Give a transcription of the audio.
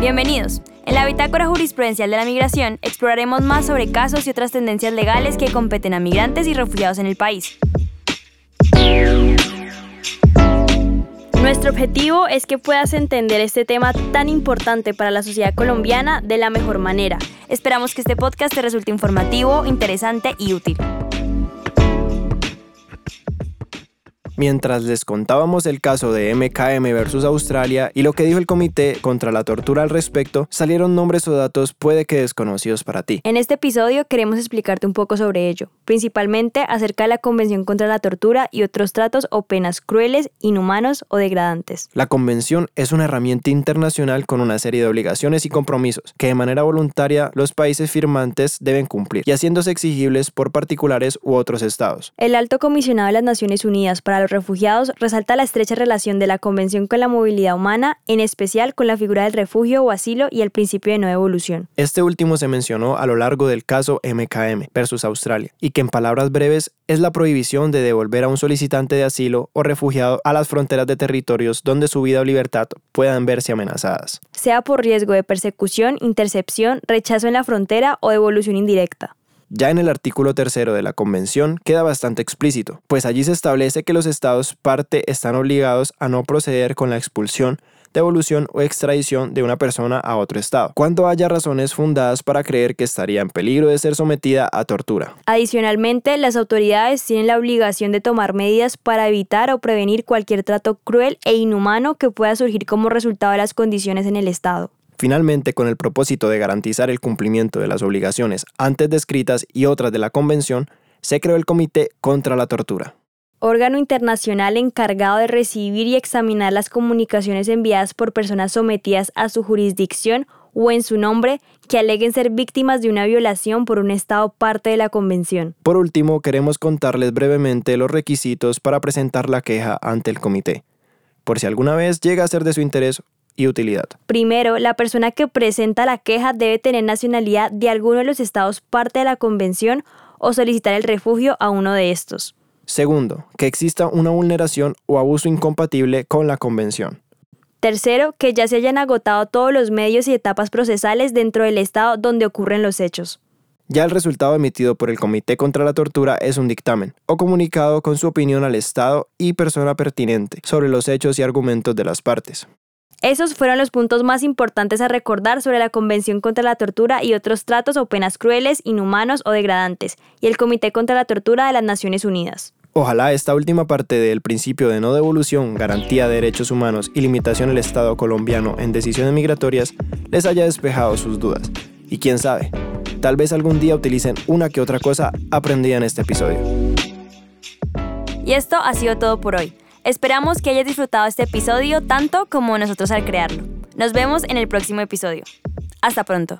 Bienvenidos. En la Bitácora Jurisprudencial de la Migración exploraremos más sobre casos y otras tendencias legales que competen a migrantes y refugiados en el país. Nuestro objetivo es que puedas entender este tema tan importante para la sociedad colombiana de la mejor manera. Esperamos que este podcast te resulte informativo, interesante y útil. Mientras les contábamos el caso de MKM versus Australia y lo que dijo el comité contra la tortura al respecto, salieron nombres o datos puede que desconocidos para ti. En este episodio queremos explicarte un poco sobre ello, principalmente acerca de la Convención contra la Tortura y otros tratos o penas crueles, inhumanos o degradantes. La Convención es una herramienta internacional con una serie de obligaciones y compromisos que de manera voluntaria los países firmantes deben cumplir y haciéndose exigibles por particulares u otros estados. El Alto Comisionado de las Naciones Unidas para refugiados resalta la estrecha relación de la Convención con la movilidad humana, en especial con la figura del refugio o asilo y el principio de no devolución. Este último se mencionó a lo largo del caso MKM versus Australia, y que en palabras breves es la prohibición de devolver a un solicitante de asilo o refugiado a las fronteras de territorios donde su vida o libertad puedan verse amenazadas. Sea por riesgo de persecución, intercepción, rechazo en la frontera o devolución indirecta. Ya en el artículo tercero de la Convención queda bastante explícito, pues allí se establece que los estados parte están obligados a no proceder con la expulsión, devolución o extradición de una persona a otro estado, cuando haya razones fundadas para creer que estaría en peligro de ser sometida a tortura. Adicionalmente, las autoridades tienen la obligación de tomar medidas para evitar o prevenir cualquier trato cruel e inhumano que pueda surgir como resultado de las condiciones en el estado. Finalmente, con el propósito de garantizar el cumplimiento de las obligaciones antes descritas y otras de la Convención, se creó el Comité contra la Tortura. Órgano internacional encargado de recibir y examinar las comunicaciones enviadas por personas sometidas a su jurisdicción o en su nombre que aleguen ser víctimas de una violación por un Estado parte de la Convención. Por último, queremos contarles brevemente los requisitos para presentar la queja ante el comité. Por si alguna vez llega a ser de su interés y utilidad. Primero, la persona que presenta la queja debe tener nacionalidad de alguno de los estados parte de la convención o solicitar el refugio a uno de estos. Segundo, que exista una vulneración o abuso incompatible con la convención. Tercero, que ya se hayan agotado todos los medios y etapas procesales dentro del estado donde ocurren los hechos. Ya el resultado emitido por el Comité contra la Tortura es un dictamen o comunicado con su opinión al Estado y persona pertinente sobre los hechos y argumentos de las partes. Esos fueron los puntos más importantes a recordar sobre la Convención contra la Tortura y otros tratos o penas crueles, inhumanos o degradantes, y el Comité contra la Tortura de las Naciones Unidas. Ojalá esta última parte del principio de no devolución, garantía de derechos humanos y limitación del Estado colombiano en decisiones migratorias les haya despejado sus dudas. Y quién sabe, tal vez algún día utilicen una que otra cosa aprendida en este episodio. Y esto ha sido todo por hoy. Esperamos que hayas disfrutado este episodio tanto como nosotros al crearlo. Nos vemos en el próximo episodio. Hasta pronto.